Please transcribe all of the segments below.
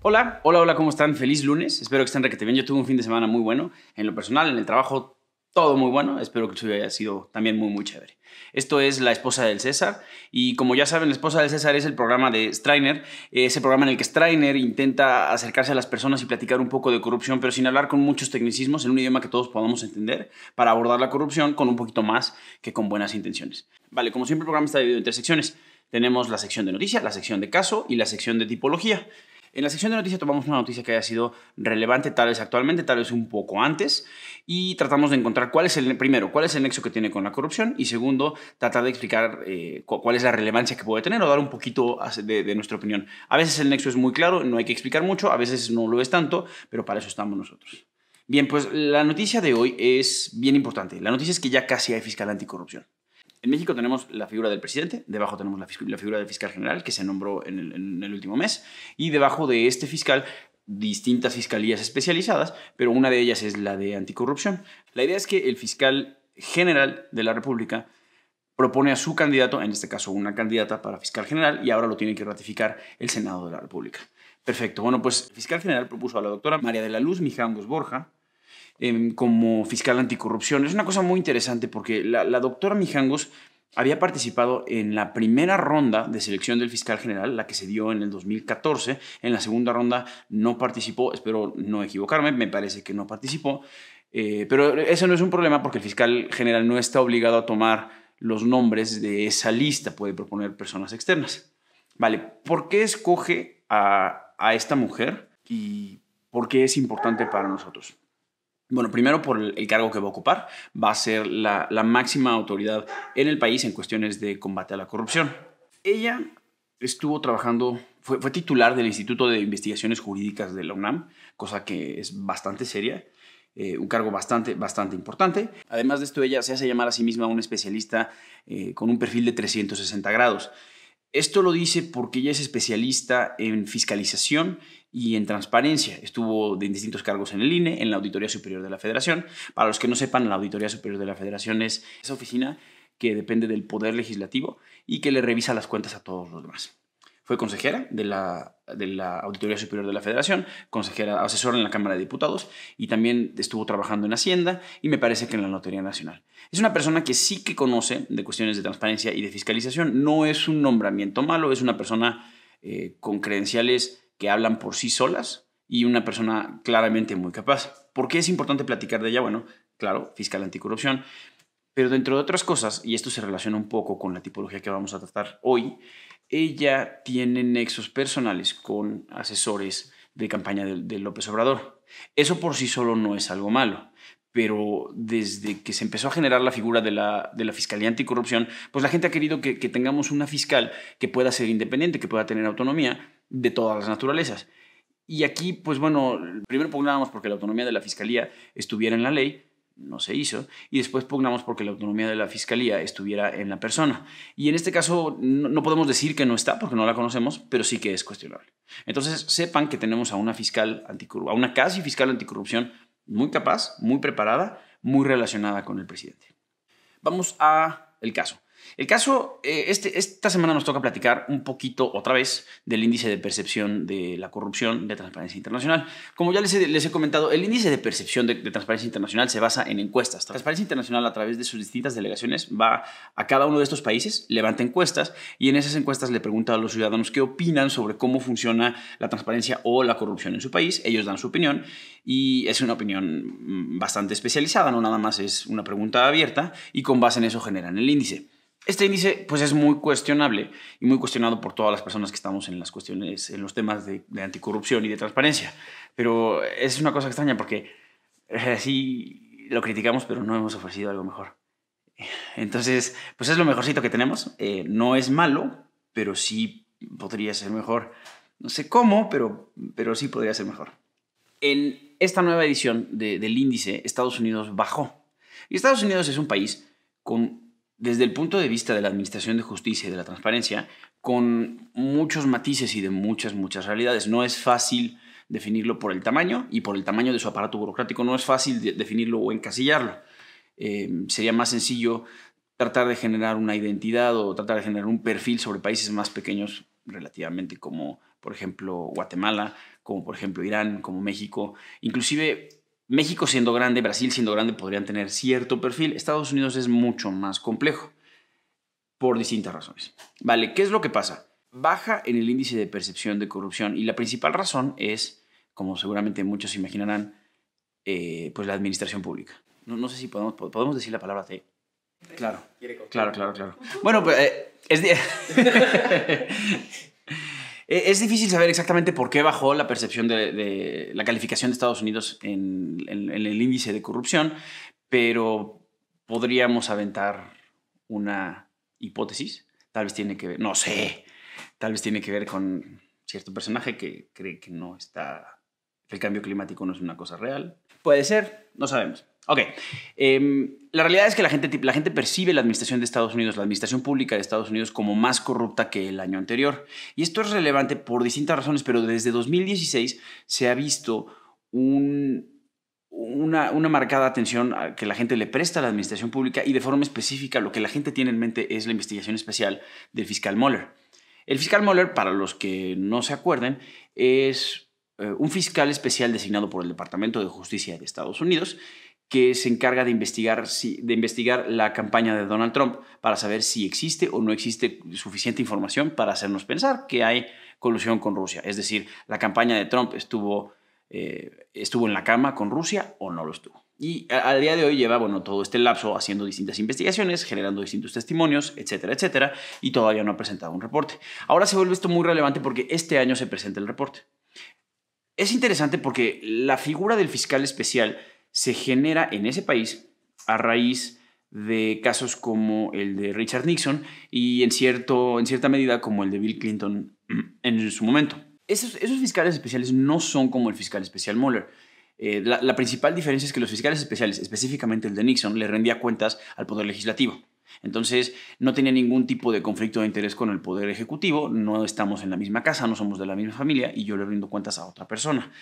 Hola, hola, hola, ¿cómo están? Feliz lunes. Espero que estén requete bien. Yo tuve un fin de semana muy bueno. En lo personal, en el trabajo, todo muy bueno. Espero que suyo haya sido también muy, muy chévere. Esto es La Esposa del César. Y como ya saben, La Esposa del César es el programa de Strainer. Ese programa en el que Strainer intenta acercarse a las personas y platicar un poco de corrupción, pero sin hablar con muchos tecnicismos, en un idioma que todos podamos entender, para abordar la corrupción con un poquito más que con buenas intenciones. Vale, como siempre, el programa está dividido en tres secciones. Tenemos la sección de noticias, la sección de caso y la sección de tipología. En la sección de noticias tomamos una noticia que haya sido relevante tal vez actualmente, tal vez un poco antes, y tratamos de encontrar cuál es el, primero, cuál es el nexo que tiene con la corrupción, y segundo, tratar de explicar eh, cuál es la relevancia que puede tener o dar un poquito de, de, nuestra opinión. A veces el nexo es muy claro, no hay que explicar mucho, a veces no lo es tanto, pero para eso estamos nosotros. Bien, pues la noticia de hoy es bien importante. La noticia es que ya casi hay fiscal anticorrupción. En México tenemos la figura del presidente, debajo tenemos la, figura del fiscal general, que se nombró en el, último mes, y debajo de este fiscal distintas fiscalías especializadas, pero una de ellas es la de anticorrupción. La idea es que el fiscal general de la República propone a su candidato, en este caso una candidata para fiscal general, y ahora lo tiene que ratificar el Senado de la República. Perfecto. Bueno, pues el fiscal general propuso a la doctora María de la Luz Mijangos Borja, Em, como fiscal anticorrupción. Es una cosa muy interesante porque la, doctora Mijangos había participado en la primera ronda de selección del fiscal general, la que se dio en el 2014. En la segunda ronda no participó, espero no equivocarme, me parece que no participó. Eh, pero eso no es un problema porque el fiscal general no está obligado a tomar los nombres de esa lista, puede proponer personas externas. Vale, ¿por qué escoge a, a esta mujer y por qué es importante para nosotros? Bueno, primero por el cargo que va a ocupar, va a ser la, máxima autoridad en el país en cuestiones de combate a la corrupción. Ella estuvo trabajando, fue, titular del Instituto de Investigaciones Jurídicas de la UNAM, cosa que es bastante seria, eh, un cargo bastante, bastante importante. Además de esto, ella se hace llamar a sí misma una especialista eh, con un perfil de 360 grados. Esto lo dice porque ella es especialista en fiscalización y en transparencia. Estuvo en distintos cargos en el INE, en la Auditoría Superior de la Federación. Para los que no sepan, la Auditoría Superior de la Federación es esa oficina que depende del Poder Legislativo y que le revisa las cuentas a todos los demás. Fue consejera de la, de la Auditoría Superior de la Federación, consejera, asesora en la Cámara de Diputados y también estuvo trabajando en Hacienda y me parece que en la Lotería Nacional. Es una persona que sí que conoce de cuestiones de transparencia y de fiscalización. No es un nombramiento malo, es una persona eh, con credenciales que hablan por sí solas y una persona claramente muy capaz. ¿Por qué es importante platicar de ella? Bueno, claro, fiscal anticorrupción, pero dentro de otras cosas, y esto se relaciona un poco con la tipología que vamos a tratar hoy, ella tiene nexos personales con asesores de campaña de, López Obrador. Eso por sí solo no es algo malo, pero desde que se empezó a generar la figura de la, de la Fiscalía Anticorrupción, pues la gente ha querido que, que, tengamos una fiscal que pueda ser independiente, que pueda tener autonomía de todas las naturalezas. Y aquí, pues bueno, primero pugnábamos porque la autonomía de la Fiscalía estuviera en la ley, no se hizo, y después pugnamos porque la autonomía de la Fiscalía estuviera en la persona. Y en este caso no, podemos decir que no está porque no la conocemos, pero sí que es cuestionable. Entonces sepan que tenemos a una fiscal anticorrupción, a una casi fiscal anticorrupción muy capaz, muy preparada, muy relacionada con el presidente. Vamos a el caso. El caso, eh, este, esta semana nos toca platicar un poquito otra vez del índice de percepción de la corrupción de Transparencia Internacional. Como ya les he, comentado, el índice de percepción de, Transparencia Internacional se basa en encuestas. Transparencia Internacional a través de sus distintas delegaciones va a cada uno de estos países, levanta encuestas y en esas encuestas le pregunta a los ciudadanos qué opinan sobre cómo funciona la transparencia o la corrupción en su país. Ellos dan su opinión y es una opinión mm, bastante especializada, no nada más es una pregunta abierta y con base en eso generan el índice. Este índice pues es muy cuestionable y muy cuestionado por todas las personas que estamos en las cuestiones, en los temas de, anticorrupción y de transparencia. Pero es una cosa extraña porque eh, sí lo criticamos, pero no hemos ofrecido algo mejor. Entonces, pues es lo mejorcito que tenemos. Eh, no es malo, pero sí podría ser mejor. No sé cómo, pero, pero sí podría ser mejor. En esta nueva edición del índice, Estados Unidos bajó. Y Estados Unidos es un país con desde el punto de vista de la Administración de Justicia y de la transparencia, con muchos matices y de muchas, muchas realidades. No es fácil definirlo por el tamaño y por el tamaño de su aparato burocrático. No es fácil definirlo o encasillarlo. Eh, sería más sencillo tratar de generar una identidad o tratar de generar un perfil sobre países más pequeños relativamente como, por ejemplo Guatemala, como por ejemplo Irán, como México, inclusive México siendo grande, Brasil siendo grande podrían tener cierto perfil, Estados Unidos es mucho más complejo por distintas razones. Vale, ¿qué es lo que pasa? Baja en el índice de percepción de corrupción y la principal razón es, como seguramente muchos imaginarán, eh, pues la administración pública. No, sé si podemos, podemos decir la palabra T. Claro, claro, claro, claro. Bueno, pues eh, es, es difícil saber exactamente por qué bajó la percepción de, la calificación de Estados Unidos en, el índice de corrupción, pero podríamos aventar una hipótesis. Tal vez tiene que ver, no sé, tal vez tiene que ver con cierto personaje que cree que no está, que el cambio climático no es una cosa real. Puede ser, no sabemos. Ok, em, la realidad es que la gente, la gente percibe la administración de Estados Unidos, la administración pública de Estados Unidos como más corrupta que el año anterior. Y esto es relevante por distintas razones, pero desde 2016 se ha visto una, una, marcada atención que la gente le presta a la administración pública y de forma específica lo que la gente tiene en mente es la investigación especial del fiscal Mueller. El fiscal Mueller, para los que no se acuerden, es eh, un fiscal especial designado por el Departamento de Justicia de Estados Unidos que se encarga de investigar, de investigar la campaña de Donald Trump para saber si existe o no existe suficiente información para hacernos pensar que hay colusión con Rusia. Es decir, la campaña de Trump estuvo, eh, estuvo en la cama con Rusia o no lo estuvo. Y al día de hoy lleva bueno, todo este lapso haciendo distintas investigaciones, generando distintos testimonios, etcétera, etcétera, y todavía no ha presentado un reporte. Ahora se vuelve esto muy relevante porque este año se presenta el reporte. Es interesante porque la figura del fiscal especial se genera en ese país a raíz de casos como el de Richard Nixon y en, cierto, en cierta medida como el de Bill Clinton en su momento. Esos, fiscales especiales no son como el fiscal especial Mueller. Eh, la, la, principal diferencia es que los fiscales especiales, específicamente el de Nixon, le rendía cuentas al Poder Legislativo. Entonces, no tenía ningún tipo de conflicto de interés con el Poder Ejecutivo, no estamos en la misma casa, no somos de la misma familia y yo le rindo cuentas a otra persona.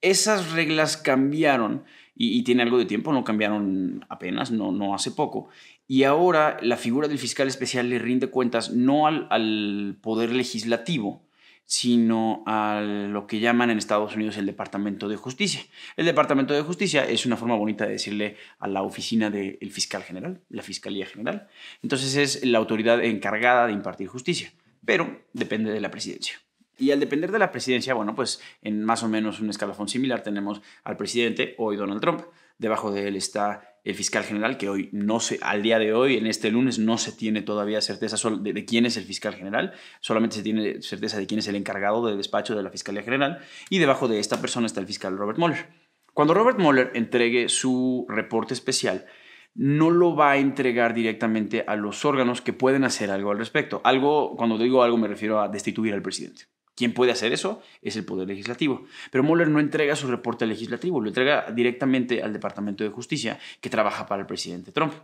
Esas reglas cambiaron y, tiene algo de tiempo, no cambiaron apenas, no, no hace poco. Y ahora la figura del fiscal especial le rinde cuentas no al, al poder legislativo, sino a lo que llaman en Estados Unidos el Departamento de Justicia. El Departamento de Justicia es una forma bonita de decirle a la oficina del fiscal general, la Fiscalía General. Entonces es la autoridad encargada de impartir justicia, pero depende de la presidencia. Y al depender de la presidencia, bueno, pues en más o menos un escalafón similar tenemos al presidente, hoy Donald Trump, debajo de él está el fiscal general, que hoy no se, al día de hoy, en este lunes, no se tiene todavía certeza de, quién es el fiscal general, solamente se tiene certeza de quién es el encargado del despacho de la Fiscalía General, y debajo de esta persona está el fiscal Robert Mueller. Cuando Robert Mueller entregue su reporte especial, no lo va a entregar directamente a los órganos que pueden hacer algo al respecto. Algo, cuando digo algo me refiero a destituir al presidente. ¿Quién puede hacer eso? Es el Poder Legislativo. Pero Mueller no entrega su reporte legislativo, lo entrega directamente al Departamento de Justicia, que trabaja para el presidente Trump.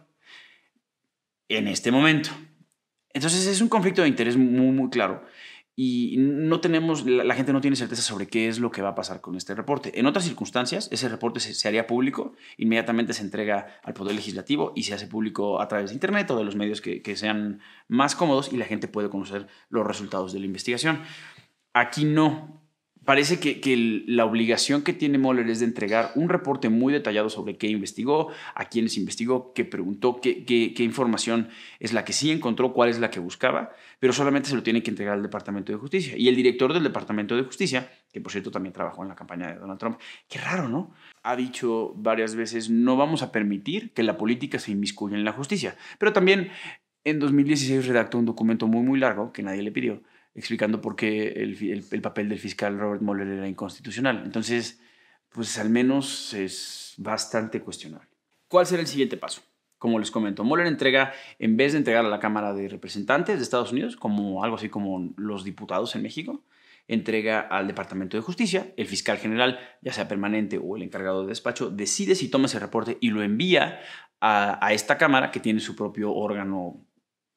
En este momento. Entonces es un conflicto de interés muy, muy claro. Y no tenemos, la, gente no tiene certeza sobre qué es lo que va a pasar con este reporte. En otras circunstancias, ese reporte se, haría público, inmediatamente se entrega al Poder Legislativo y se hace público a través de Internet o de los medios que, sean más cómodos y la gente puede conocer los resultados de la investigación. Aquí no. Parece que, la obligación que tiene Moller es de entregar un reporte muy detallado sobre qué investigó, a quiénes investigó, qué preguntó, qué, información es la que sí encontró, cuál es la que buscaba, pero solamente se lo tiene que entregar al Departamento de Justicia. Y el director del Departamento de Justicia, que por cierto también trabajó en la campaña de Donald Trump, qué raro, ¿no? Ha dicho varias veces, no vamos a permitir que la política se inmiscuya en la justicia. Pero también en 2016 redactó un documento muy, muy largo que nadie le pidió explicando por qué el, el, papel del fiscal Robert Mueller era inconstitucional. Entonces, pues al menos es bastante cuestionable. ¿Cuál será el siguiente paso? Como les comento, Mueller entrega, en vez de entregar a la Cámara de Representantes de Estados Unidos, como algo así como los diputados en México, entrega al Departamento de Justicia, el fiscal general, ya sea permanente o el encargado de despacho, decide si toma ese reporte y lo envía a, a esta Cámara que tiene su propio órgano,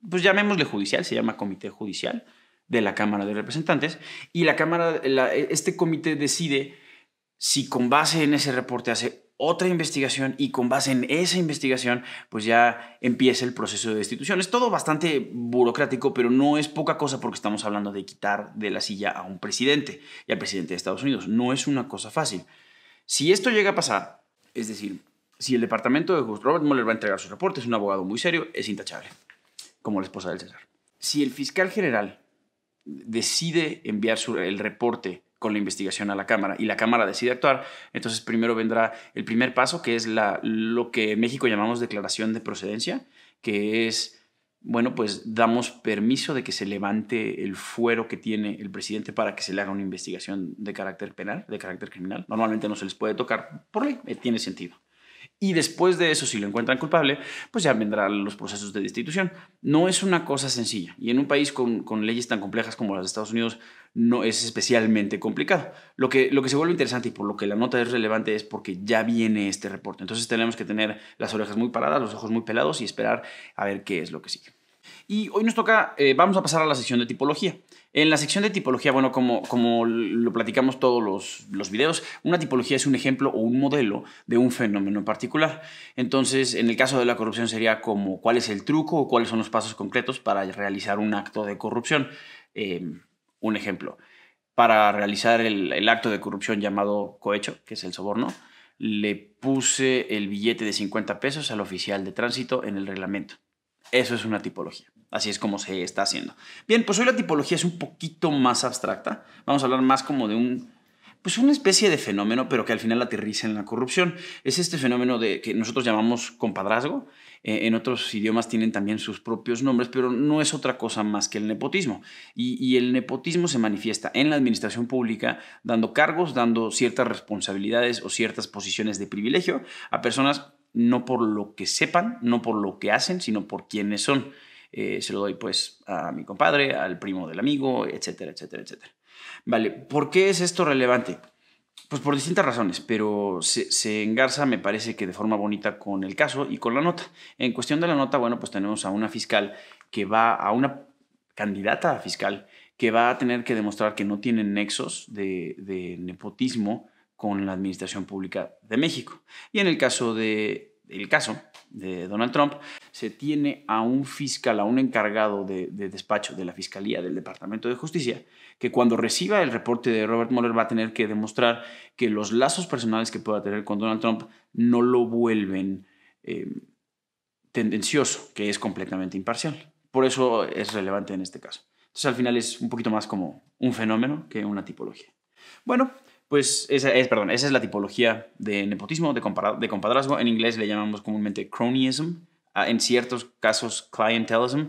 pues llamémosle judicial, se llama Comité Judicial, de la Cámara de Representantes y la Cámara, este comité decide si con base en ese reporte hace otra investigación y con base en esa investigación pues ya empieza el proceso de destitución. Es todo bastante burocrático, pero no es poca cosa porque estamos hablando de quitar de la silla a un presidente y al presidente de Estados Unidos. No es una cosa fácil. Si esto llega a pasar, es decir, si el departamento de justicia, Robert Mueller va a entregar su reporte, es un abogado muy serio, es intachable, como la esposa del César. Si el fiscal general decide enviar el reporte con la investigación a la Cámara y la Cámara decide actuar, entonces primero vendrá el primer paso, que es lo que en México llamamos declaración de procedencia, que es, bueno, pues damos permiso de que se levante el fuero que tiene el presidente para que se le haga una investigación de carácter penal, de carácter criminal. Normalmente no se les puede tocar por ley, eh, tiene sentido. Y después de eso, si lo encuentran culpable, pues ya vendrán los procesos de destitución. No es una cosa sencilla. Y en un país con, leyes tan complejas como las de Estados Unidos, no es especialmente complicado. Lo que, lo que se vuelve interesante y por lo que la nota es relevante es porque ya viene este reporte. Entonces tenemos que tener las orejas muy paradas, los ojos muy pelados y esperar a ver qué es lo que sigue. Y hoy nos toca, eh, vamos a pasar a la sección de tipología. En la sección de tipología, bueno, como, lo platicamos todos los, los videos, una tipología es un ejemplo o un modelo de un fenómeno en particular. Entonces, en el caso de la corrupción sería como cuál es el truco o cuáles son los pasos concretos para realizar un acto de corrupción. Em, un ejemplo, para realizar el, el acto de corrupción llamado cohecho, que es el soborno, le puse el billete de 50 pesos al oficial de tránsito en el reglamento. Eso es una tipología. Así es como se está haciendo. Bien, pues hoy la tipología es un poquito más abstracta. Vamos a hablar más como de un, pues una especie de fenómeno, pero que al final aterriza en la corrupción. Es este fenómeno de que nosotros llamamos compadrazgo. Eh, en otros idiomas tienen también sus propios nombres, pero no es otra cosa más que el nepotismo. Y, y el nepotismo se manifiesta en la administración pública dando cargos, dando ciertas responsabilidades o ciertas posiciones de privilegio a personas no por lo que sepan, no por lo que hacen, sino por quiénes son. Eh, se lo doy pues a mi compadre, al primo del amigo, etcétera, etcétera, etcétera. Vale, ¿por qué es esto relevante? Pues por distintas razones, pero se, engarza, me parece que de forma bonita con el caso y con la nota. En cuestión de la nota, bueno, pues tenemos a una fiscal que va, a una candidata fiscal que va a tener que demostrar que no tiene nexos de nepotismo con la administración pública de México. Y en el caso de el caso de Donald Trump, se tiene a un fiscal, a un encargado de, despacho de la Fiscalía del Departamento de Justicia, que cuando reciba el reporte de Robert Mueller va a tener que demostrar que los lazos personales que pueda tener con Donald Trump no lo vuelven eh, tendencioso, que es completamente imparcial. Por eso es relevante en este caso. Entonces al final es un poquito más como un fenómeno que una tipología. Bueno, pues esa es, perdón, esa es la tipología de nepotismo, de, de compadrazgo. En inglés le llamamos comúnmente cronyism, ah, en ciertos casos clientelism,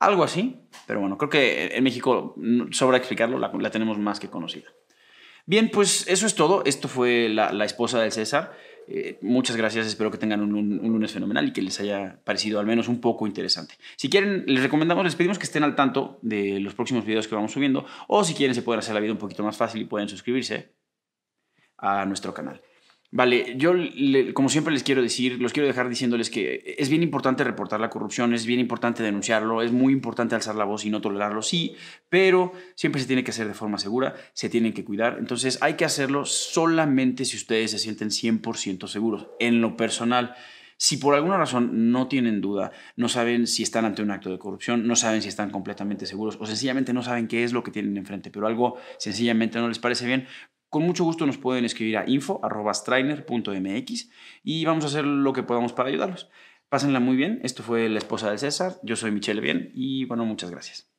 algo así. Pero bueno, creo que en México sobra explicarlo, la, tenemos más que conocida. Bien, pues eso es todo. Esto fue la, esposa del César. Eh, muchas gracias, espero que tengan un, un, lunes fenomenal y que les haya parecido al menos un poco interesante. Si quieren, les recomendamos, les pedimos que estén al tanto de los próximos videos que vamos subiendo o si quieren se pueden hacer la vida un poquito más fácil y pueden suscribirse a nuestro canal. Vale, yo como siempre les quiero decir, los quiero dejar diciéndoles que es bien importante reportar la corrupción, es bien importante denunciarlo, es muy importante alzar la voz y no tolerarlo, sí, pero siempre se tiene que hacer de forma segura, se tienen que cuidar, entonces hay que hacerlo solamente si ustedes se sienten 100% seguros. En lo personal, si por alguna razón no tienen duda, no saben si están ante un acto de corrupción, no saben si están completamente seguros o sencillamente no saben qué es lo que tienen enfrente, pero algo sencillamente no les parece bien, con mucho gusto nos pueden escribir a info.strainer.mx y vamos a hacer lo que podamos para ayudarlos. Pásenla muy bien. Esto fue La Esposa del César. Yo soy Michelle Bien y bueno, muchas gracias.